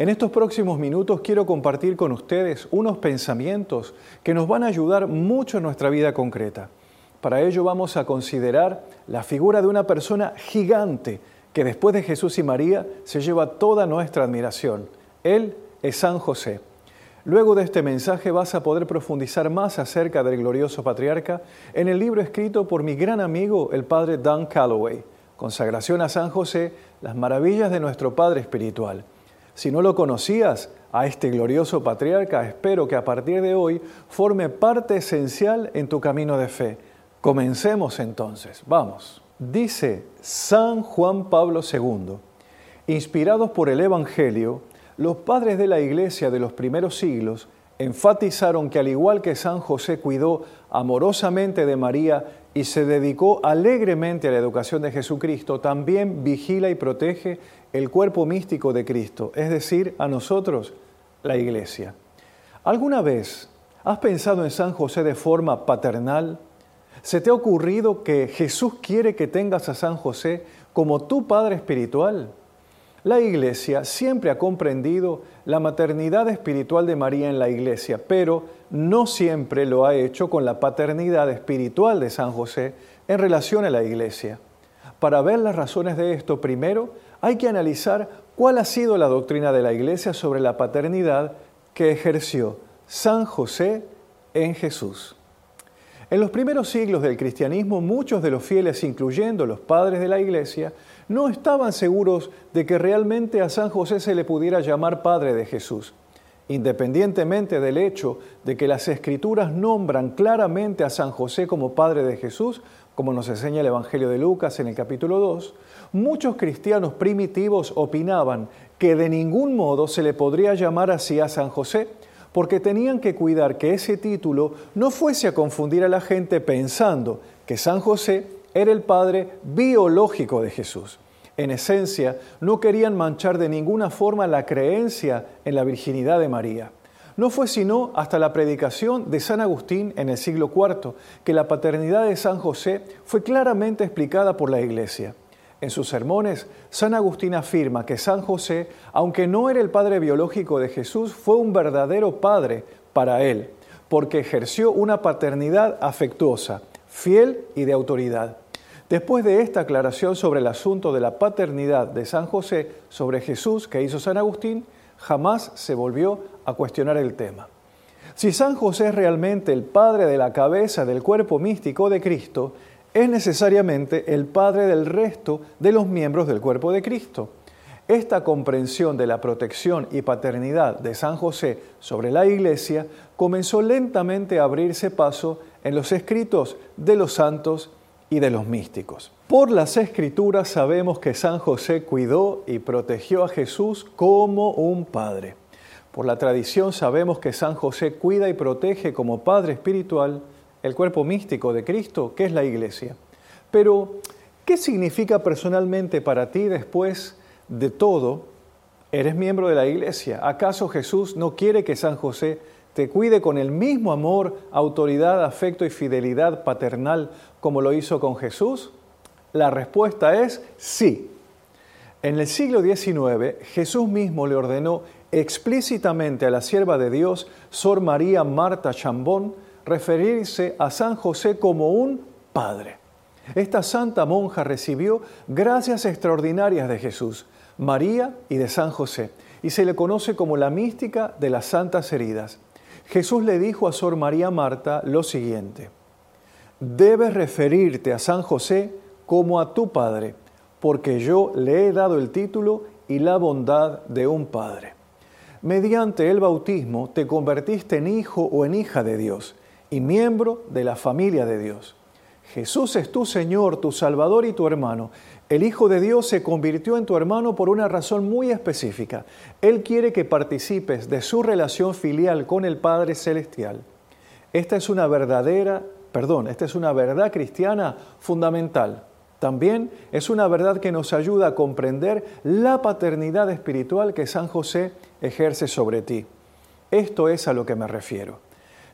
En estos próximos minutos quiero compartir con ustedes unos pensamientos que nos van a ayudar mucho en nuestra vida concreta. Para ello vamos a considerar la figura de una persona gigante que después de Jesús y María se lleva toda nuestra admiración. Él es San José. Luego de este mensaje vas a poder profundizar más acerca del glorioso patriarca en el libro escrito por mi gran amigo el padre Dan Calloway, Consagración a San José, las maravillas de nuestro Padre Espiritual. Si no lo conocías, a este glorioso patriarca, espero que a partir de hoy forme parte esencial en tu camino de fe. Comencemos entonces, vamos. Dice San Juan Pablo II, inspirados por el Evangelio, los padres de la Iglesia de los primeros siglos enfatizaron que al igual que San José cuidó amorosamente de María y se dedicó alegremente a la educación de Jesucristo, también vigila y protege el cuerpo místico de Cristo, es decir, a nosotros, la Iglesia. ¿Alguna vez has pensado en San José de forma paternal? ¿Se te ha ocurrido que Jesús quiere que tengas a San José como tu Padre espiritual? La Iglesia siempre ha comprendido la maternidad espiritual de María en la Iglesia, pero no siempre lo ha hecho con la paternidad espiritual de San José en relación a la Iglesia. Para ver las razones de esto, primero hay que analizar cuál ha sido la doctrina de la Iglesia sobre la paternidad que ejerció San José en Jesús. En los primeros siglos del cristianismo, muchos de los fieles, incluyendo los padres de la Iglesia, no estaban seguros de que realmente a San José se le pudiera llamar Padre de Jesús, independientemente del hecho de que las Escrituras nombran claramente a San José como Padre de Jesús, como nos enseña el Evangelio de Lucas en el capítulo 2, muchos cristianos primitivos opinaban que de ningún modo se le podría llamar así a San José, porque tenían que cuidar que ese título no fuese a confundir a la gente pensando que San José era el padre biológico de Jesús. En esencia, no querían manchar de ninguna forma la creencia en la virginidad de María. No fue sino hasta la predicación de San Agustín en el siglo IV que la paternidad de San José fue claramente explicada por la Iglesia. En sus sermones, San Agustín afirma que San José, aunque no era el padre biológico de Jesús, fue un verdadero padre para él, porque ejerció una paternidad afectuosa, fiel y de autoridad. Después de esta aclaración sobre el asunto de la paternidad de San José sobre Jesús que hizo San Agustín, jamás se volvió a cuestionar el tema. Si San José es realmente el padre de la cabeza del cuerpo místico de Cristo, es necesariamente el padre del resto de los miembros del cuerpo de Cristo. Esta comprensión de la protección y paternidad de San José sobre la Iglesia comenzó lentamente a abrirse paso en los escritos de los santos y de los místicos. Por las escrituras sabemos que San José cuidó y protegió a Jesús como un padre. Por la tradición sabemos que San José cuida y protege como padre espiritual el cuerpo místico de Cristo, que es la iglesia. Pero, ¿qué significa personalmente para ti después de todo? Eres miembro de la iglesia. ¿Acaso Jesús no quiere que San José te cuide con el mismo amor, autoridad, afecto y fidelidad paternal como lo hizo con Jesús? La respuesta es sí. En el siglo XIX, Jesús mismo le ordenó explícitamente a la sierva de Dios, Sor María Marta Chambón, referirse a San José como un padre. Esta santa monja recibió gracias extraordinarias de Jesús, María y de San José, y se le conoce como la mística de las santas heridas. Jesús le dijo a Sor María Marta lo siguiente, debes referirte a San José como a tu Padre, porque yo le he dado el título y la bondad de un Padre. Mediante el bautismo te convertiste en hijo o en hija de Dios y miembro de la familia de Dios. Jesús es tu Señor, tu Salvador y tu hermano. El Hijo de Dios se convirtió en tu hermano por una razón muy específica. Él quiere que participes de su relación filial con el Padre Celestial. Esta es una verdadera, perdón, esta es una verdad cristiana fundamental. También es una verdad que nos ayuda a comprender la paternidad espiritual que San José ejerce sobre ti. Esto es a lo que me refiero.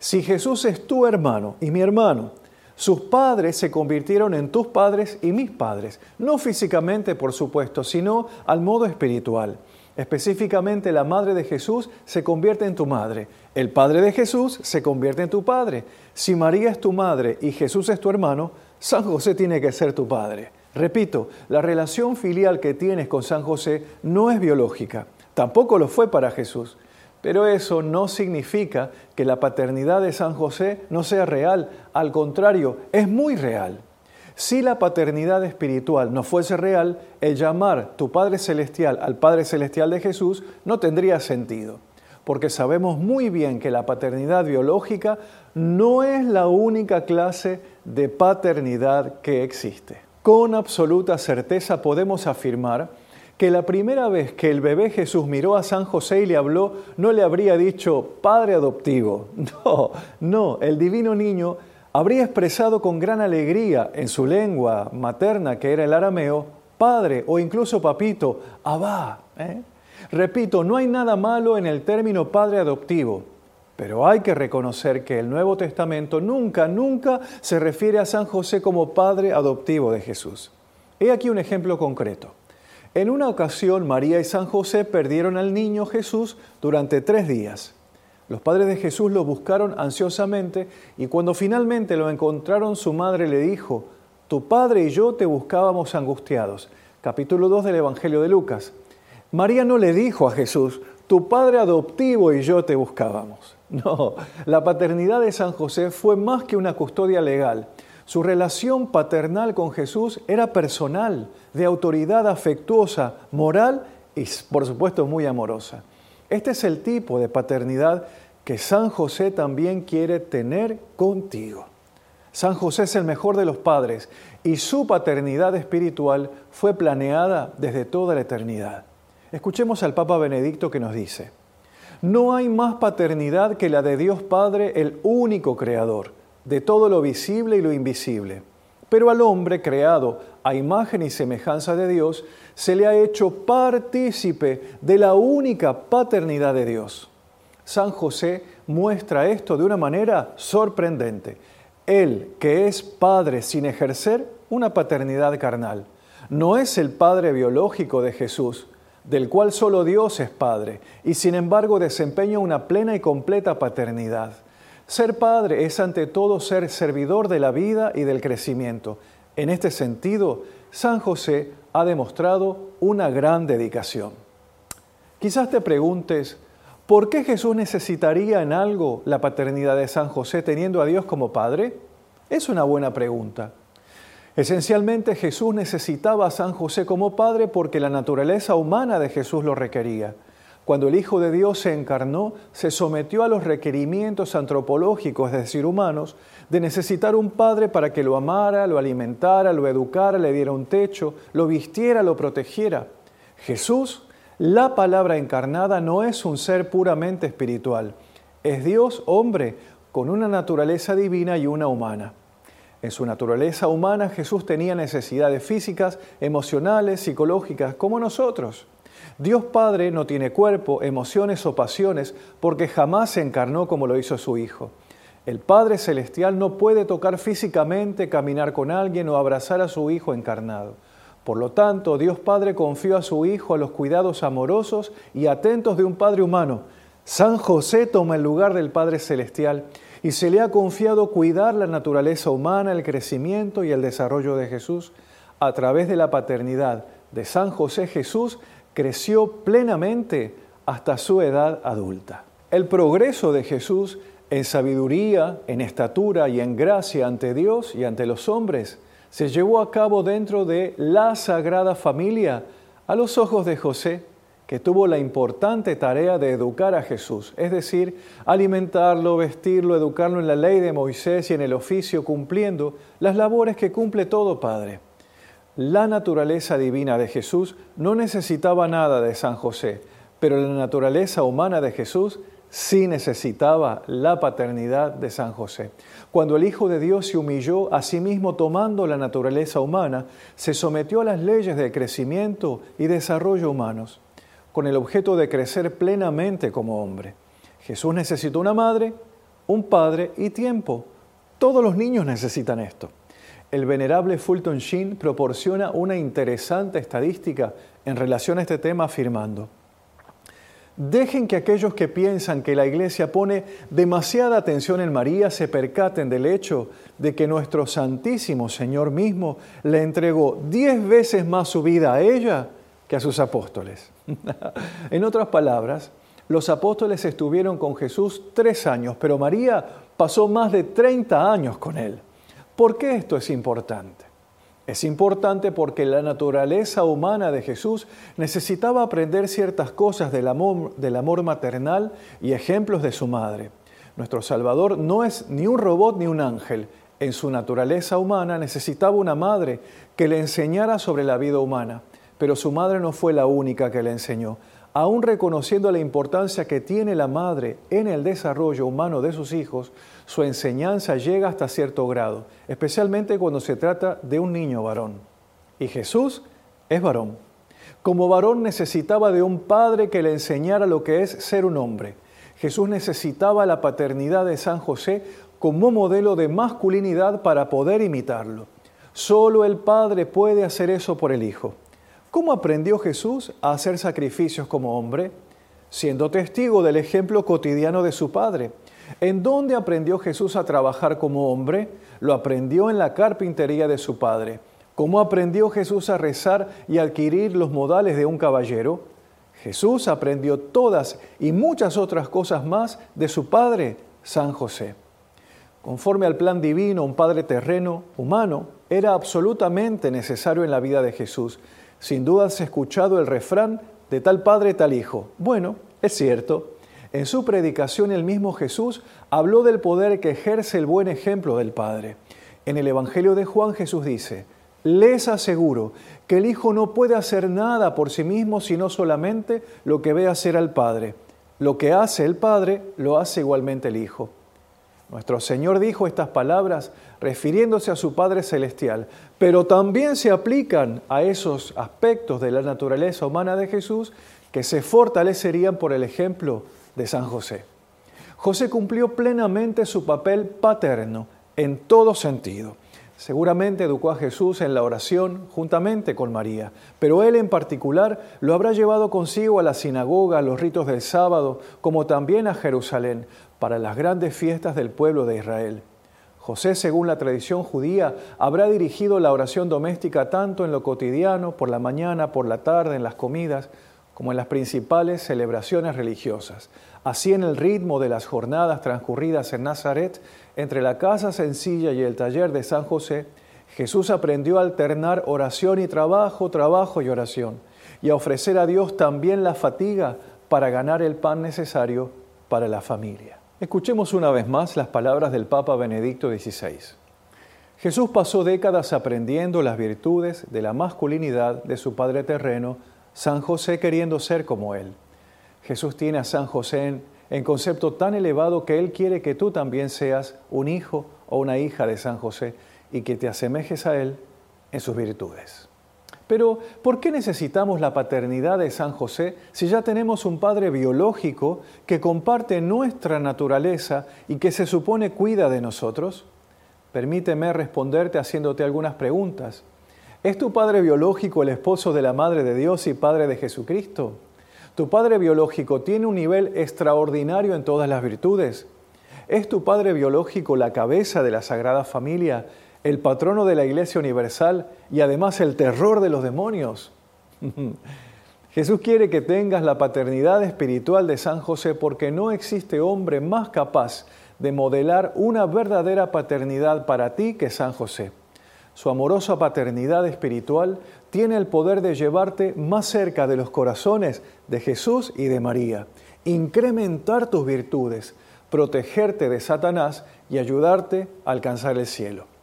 Si Jesús es tu hermano y mi hermano, sus padres se convirtieron en tus padres y mis padres, no físicamente, por supuesto, sino al modo espiritual. Específicamente, la madre de Jesús se convierte en tu madre. El padre de Jesús se convierte en tu padre. Si María es tu madre y Jesús es tu hermano, San José tiene que ser tu padre. Repito, la relación filial que tienes con San José no es biológica. Tampoco lo fue para Jesús. Pero eso no significa que la paternidad de San José no sea real. Al contrario, es muy real. Si la paternidad espiritual no fuese real, el llamar tu Padre Celestial al Padre Celestial de Jesús no tendría sentido, porque sabemos muy bien que la paternidad biológica no es la única clase de paternidad que existe. Con absoluta certeza podemos afirmar que la primera vez que el bebé Jesús miró a San José y le habló, no le habría dicho Padre adoptivo. No, no, el divino niño habría expresado con gran alegría en su lengua materna, que era el arameo, padre o incluso papito, abá. ¿eh? Repito, no hay nada malo en el término padre adoptivo, pero hay que reconocer que el Nuevo Testamento nunca, nunca se refiere a San José como padre adoptivo de Jesús. He aquí un ejemplo concreto. En una ocasión, María y San José perdieron al niño Jesús durante tres días. Los padres de Jesús lo buscaron ansiosamente y cuando finalmente lo encontraron, su madre le dijo, Tu padre y yo te buscábamos angustiados. Capítulo 2 del Evangelio de Lucas. María no le dijo a Jesús, Tu padre adoptivo y yo te buscábamos. No, la paternidad de San José fue más que una custodia legal. Su relación paternal con Jesús era personal, de autoridad afectuosa, moral y por supuesto muy amorosa. Este es el tipo de paternidad que San José también quiere tener contigo. San José es el mejor de los padres y su paternidad espiritual fue planeada desde toda la eternidad. Escuchemos al Papa Benedicto que nos dice, no hay más paternidad que la de Dios Padre, el único creador, de todo lo visible y lo invisible. Pero al hombre creado a imagen y semejanza de Dios, se le ha hecho partícipe de la única paternidad de Dios. San José muestra esto de una manera sorprendente. Él, que es padre sin ejercer una paternidad carnal, no es el padre biológico de Jesús, del cual solo Dios es padre, y sin embargo desempeña una plena y completa paternidad. Ser padre es ante todo ser servidor de la vida y del crecimiento. En este sentido, San José ha demostrado una gran dedicación. Quizás te preguntes, ¿por qué Jesús necesitaría en algo la paternidad de San José teniendo a Dios como Padre? Es una buena pregunta. Esencialmente Jesús necesitaba a San José como Padre porque la naturaleza humana de Jesús lo requería. Cuando el Hijo de Dios se encarnó, se sometió a los requerimientos antropológicos, es decir, humanos, de necesitar un padre para que lo amara, lo alimentara, lo educara, le diera un techo, lo vistiera, lo protegiera. Jesús, la palabra encarnada, no es un ser puramente espiritual, es Dios hombre con una naturaleza divina y una humana. En su naturaleza humana Jesús tenía necesidades físicas, emocionales, psicológicas, como nosotros. Dios Padre no tiene cuerpo, emociones o pasiones porque jamás se encarnó como lo hizo su Hijo. El Padre Celestial no puede tocar físicamente, caminar con alguien o abrazar a su Hijo encarnado. Por lo tanto, Dios Padre confió a su Hijo a los cuidados amorosos y atentos de un Padre humano. San José toma el lugar del Padre Celestial y se le ha confiado cuidar la naturaleza humana, el crecimiento y el desarrollo de Jesús. A través de la paternidad de San José Jesús creció plenamente hasta su edad adulta. El progreso de Jesús en sabiduría, en estatura y en gracia ante Dios y ante los hombres se llevó a cabo dentro de la Sagrada Familia a los ojos de José, que tuvo la importante tarea de educar a Jesús, es decir, alimentarlo, vestirlo, educarlo en la ley de Moisés y en el oficio, cumpliendo las labores que cumple todo padre. La naturaleza divina de Jesús no necesitaba nada de San José, pero la naturaleza humana de Jesús sí necesitaba la paternidad de San José. Cuando el Hijo de Dios se humilló a sí mismo tomando la naturaleza humana, se sometió a las leyes de crecimiento y desarrollo humanos, con el objeto de crecer plenamente como hombre. Jesús necesitó una madre, un padre y tiempo. Todos los niños necesitan esto el venerable Fulton Sheen proporciona una interesante estadística en relación a este tema afirmando, Dejen que aquellos que piensan que la Iglesia pone demasiada atención en María se percaten del hecho de que nuestro Santísimo Señor mismo le entregó diez veces más su vida a ella que a sus apóstoles. en otras palabras, los apóstoles estuvieron con Jesús tres años, pero María pasó más de 30 años con él. ¿Por qué esto es importante? Es importante porque la naturaleza humana de Jesús necesitaba aprender ciertas cosas del amor, del amor maternal y ejemplos de su madre. Nuestro Salvador no es ni un robot ni un ángel. En su naturaleza humana necesitaba una madre que le enseñara sobre la vida humana, pero su madre no fue la única que le enseñó aún reconociendo la importancia que tiene la madre en el desarrollo humano de sus hijos, su enseñanza llega hasta cierto grado, especialmente cuando se trata de un niño varón. Y Jesús es varón. Como varón necesitaba de un padre que le enseñara lo que es ser un hombre. Jesús necesitaba la paternidad de San José como modelo de masculinidad para poder imitarlo. Solo el Padre puede hacer eso por el Hijo. ¿Cómo aprendió Jesús a hacer sacrificios como hombre? Siendo testigo del ejemplo cotidiano de su Padre. ¿En dónde aprendió Jesús a trabajar como hombre? Lo aprendió en la carpintería de su Padre. ¿Cómo aprendió Jesús a rezar y adquirir los modales de un caballero? Jesús aprendió todas y muchas otras cosas más de su Padre, San José. Conforme al plan divino, un Padre terreno, humano, era absolutamente necesario en la vida de Jesús sin duda has escuchado el refrán de tal padre, tal hijo. Bueno, es cierto. En su predicación el mismo Jesús habló del poder que ejerce el buen ejemplo del Padre. En el Evangelio de Juan Jesús dice, les aseguro que el Hijo no puede hacer nada por sí mismo sino solamente lo que ve hacer al Padre. Lo que hace el Padre lo hace igualmente el Hijo. Nuestro Señor dijo estas palabras refiriéndose a su Padre Celestial, pero también se aplican a esos aspectos de la naturaleza humana de Jesús que se fortalecerían por el ejemplo de San José. José cumplió plenamente su papel paterno en todo sentido. Seguramente educó a Jesús en la oración juntamente con María, pero él en particular lo habrá llevado consigo a la sinagoga, a los ritos del sábado, como también a Jerusalén, para las grandes fiestas del pueblo de Israel. José, según la tradición judía, habrá dirigido la oración doméstica tanto en lo cotidiano, por la mañana, por la tarde, en las comidas, como en las principales celebraciones religiosas. Así en el ritmo de las jornadas transcurridas en Nazaret, entre la casa sencilla y el taller de San José, Jesús aprendió a alternar oración y trabajo, trabajo y oración, y a ofrecer a Dios también la fatiga para ganar el pan necesario para la familia. Escuchemos una vez más las palabras del Papa Benedicto XVI. Jesús pasó décadas aprendiendo las virtudes de la masculinidad de su padre terreno, San José queriendo ser como él. Jesús tiene a San José en, concepto tan elevado que él quiere que tú también seas un hijo o una hija de San José y que te asemejes a él en sus virtudes. Pero, ¿por qué necesitamos la paternidad de San José si ya tenemos un padre biológico que comparte nuestra naturaleza y que se supone cuida de nosotros? Permíteme responderte haciéndote algunas preguntas. ¿Es tu padre biológico el esposo de la Madre de Dios y Padre de Jesucristo? ¿Tu padre biológico tiene un nivel extraordinario en todas las virtudes? ¿Es tu padre biológico la cabeza de la Sagrada Familia el patrono de la Iglesia Universal y además el terror de los demonios. Jesús quiere que tengas la paternidad espiritual de San José porque no existe hombre más capaz de modelar una verdadera paternidad para ti que San José. Su amorosa paternidad espiritual tiene el poder de llevarte más cerca de los corazones de Jesús y de María, incrementar tus virtudes, protegerte de Satanás y ayudarte a alcanzar el cielo.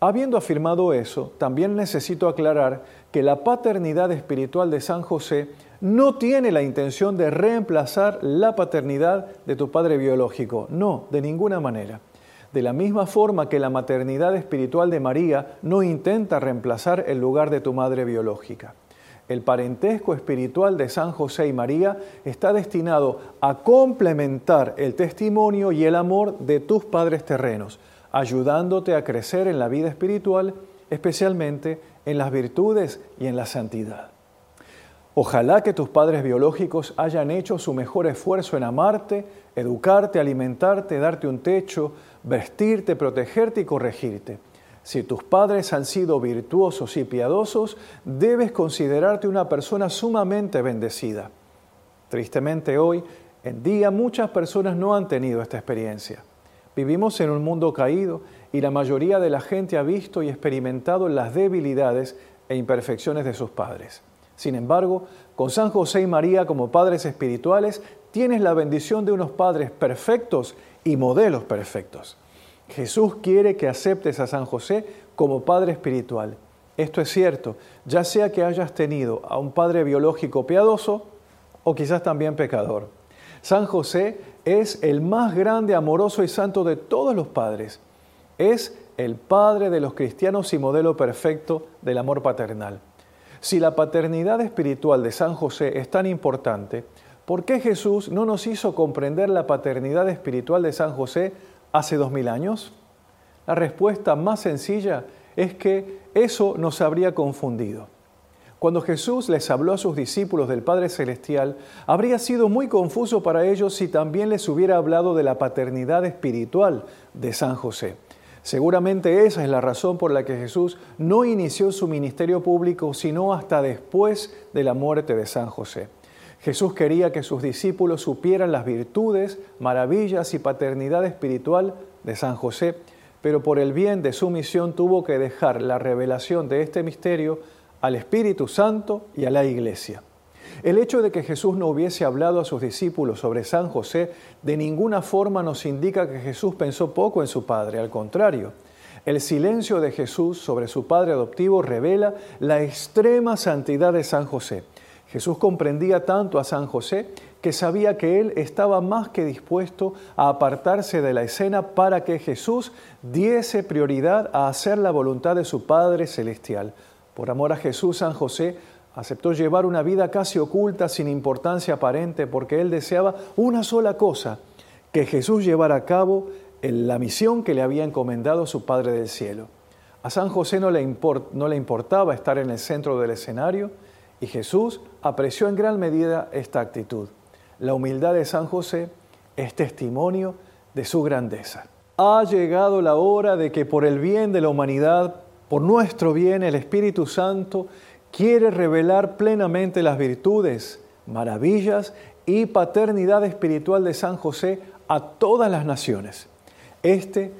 Habiendo afirmado eso, también necesito aclarar que la paternidad espiritual de San José no tiene la intención de reemplazar la paternidad de tu padre biológico, no, de ninguna manera. De la misma forma que la maternidad espiritual de María no intenta reemplazar el lugar de tu madre biológica. El parentesco espiritual de San José y María está destinado a complementar el testimonio y el amor de tus padres terrenos, ayudándote a crecer en la vida espiritual, especialmente en las virtudes y en la santidad. Ojalá que tus padres biológicos hayan hecho su mejor esfuerzo en amarte, educarte, alimentarte, darte un techo, vestirte, protegerte y corregirte. Si tus padres han sido virtuosos y piadosos, debes considerarte una persona sumamente bendecida. Tristemente hoy en día muchas personas no han tenido esta experiencia. Vivimos en un mundo caído y la mayoría de la gente ha visto y experimentado las debilidades e imperfecciones de sus padres. Sin embargo, con San José y María como padres espirituales, tienes la bendición de unos padres perfectos y modelos perfectos. Jesús quiere que aceptes a San José como padre espiritual. Esto es cierto, ya sea que hayas tenido a un padre biológico piadoso o quizás también pecador. San José es el más grande, amoroso y santo de todos los padres. Es el padre de los cristianos y modelo perfecto del amor paternal. Si la paternidad espiritual de San José es tan importante, ¿por qué Jesús no nos hizo comprender la paternidad espiritual de San José hace dos mil años? La respuesta más sencilla es que eso nos habría confundido. Cuando Jesús les habló a sus discípulos del Padre Celestial, habría sido muy confuso para ellos si también les hubiera hablado de la paternidad espiritual de San José. Seguramente esa es la razón por la que Jesús no inició su ministerio público sino hasta después de la muerte de San José. Jesús quería que sus discípulos supieran las virtudes, maravillas y paternidad espiritual de San José, pero por el bien de su misión tuvo que dejar la revelación de este misterio al Espíritu Santo y a la Iglesia. El hecho de que Jesús no hubiese hablado a sus discípulos sobre San José de ninguna forma nos indica que Jesús pensó poco en su Padre, al contrario. El silencio de Jesús sobre su Padre adoptivo revela la extrema santidad de San José. Jesús comprendía tanto a San José que sabía que él estaba más que dispuesto a apartarse de la escena para que Jesús diese prioridad a hacer la voluntad de su Padre Celestial. Por amor a Jesús, San José aceptó llevar una vida casi oculta, sin importancia aparente, porque él deseaba una sola cosa, que Jesús llevara a cabo la misión que le había encomendado su Padre del Cielo. A San José no le importaba estar en el centro del escenario y Jesús apreció en gran medida esta actitud. La humildad de San José es testimonio de su grandeza. Ha llegado la hora de que por el bien de la humanidad por nuestro bien, el Espíritu Santo quiere revelar plenamente las virtudes, maravillas y paternidad espiritual de San José a todas las naciones. Este,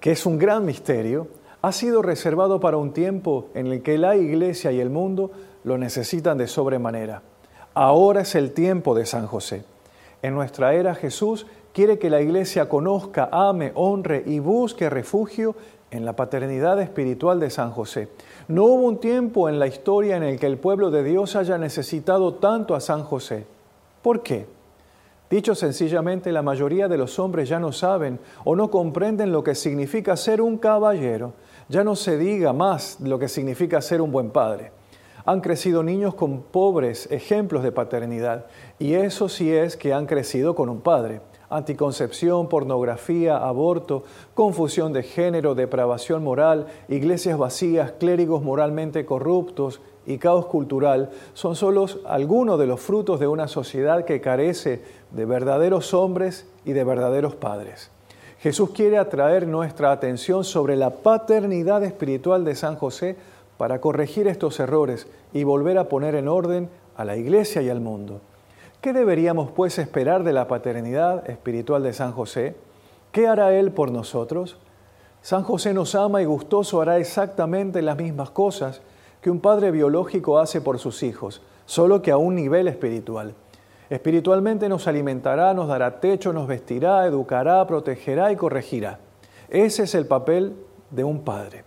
que es un gran misterio, ha sido reservado para un tiempo en el que la Iglesia y el mundo lo necesitan de sobremanera. Ahora es el tiempo de San José. En nuestra era Jesús quiere que la Iglesia conozca, ame, honre y busque refugio en la paternidad espiritual de San José. No hubo un tiempo en la historia en el que el pueblo de Dios haya necesitado tanto a San José. ¿Por qué? Dicho sencillamente, la mayoría de los hombres ya no saben o no comprenden lo que significa ser un caballero. Ya no se diga más lo que significa ser un buen padre. Han crecido niños con pobres ejemplos de paternidad y eso sí es que han crecido con un padre anticoncepción, pornografía, aborto, confusión de género, depravación moral, iglesias vacías, clérigos moralmente corruptos y caos cultural son solo algunos de los frutos de una sociedad que carece de verdaderos hombres y de verdaderos padres. Jesús quiere atraer nuestra atención sobre la paternidad espiritual de San José para corregir estos errores y volver a poner en orden a la iglesia y al mundo. ¿Qué deberíamos pues esperar de la paternidad espiritual de San José? ¿Qué hará Él por nosotros? San José nos ama y gustoso hará exactamente las mismas cosas que un padre biológico hace por sus hijos, solo que a un nivel espiritual. Espiritualmente nos alimentará, nos dará techo, nos vestirá, educará, protegerá y corregirá. Ese es el papel de un padre.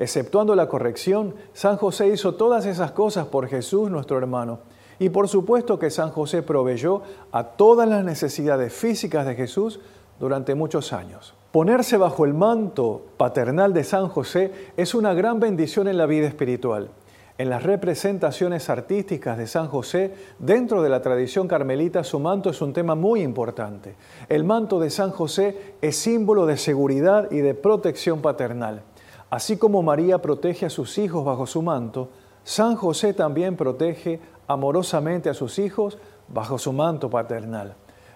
Exceptuando la corrección, San José hizo todas esas cosas por Jesús nuestro hermano y por supuesto que San José proveyó a todas las necesidades físicas de Jesús durante muchos años. Ponerse bajo el manto paternal de San José es una gran bendición en la vida espiritual. En las representaciones artísticas de San José, dentro de la tradición carmelita, su manto es un tema muy importante. El manto de San José es símbolo de seguridad y de protección paternal. Así como María protege a sus hijos bajo su manto, San José también protege amorosamente a sus hijos bajo su manto paternal.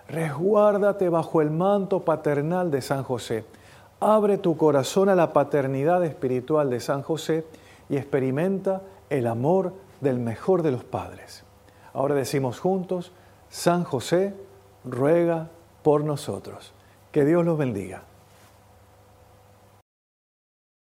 Resguárdate bajo el manto paternal de San José. Abre tu corazón a la paternidad espiritual de San José y experimenta el amor del mejor de los padres. Ahora decimos juntos, San José ruega por nosotros. Que Dios los bendiga.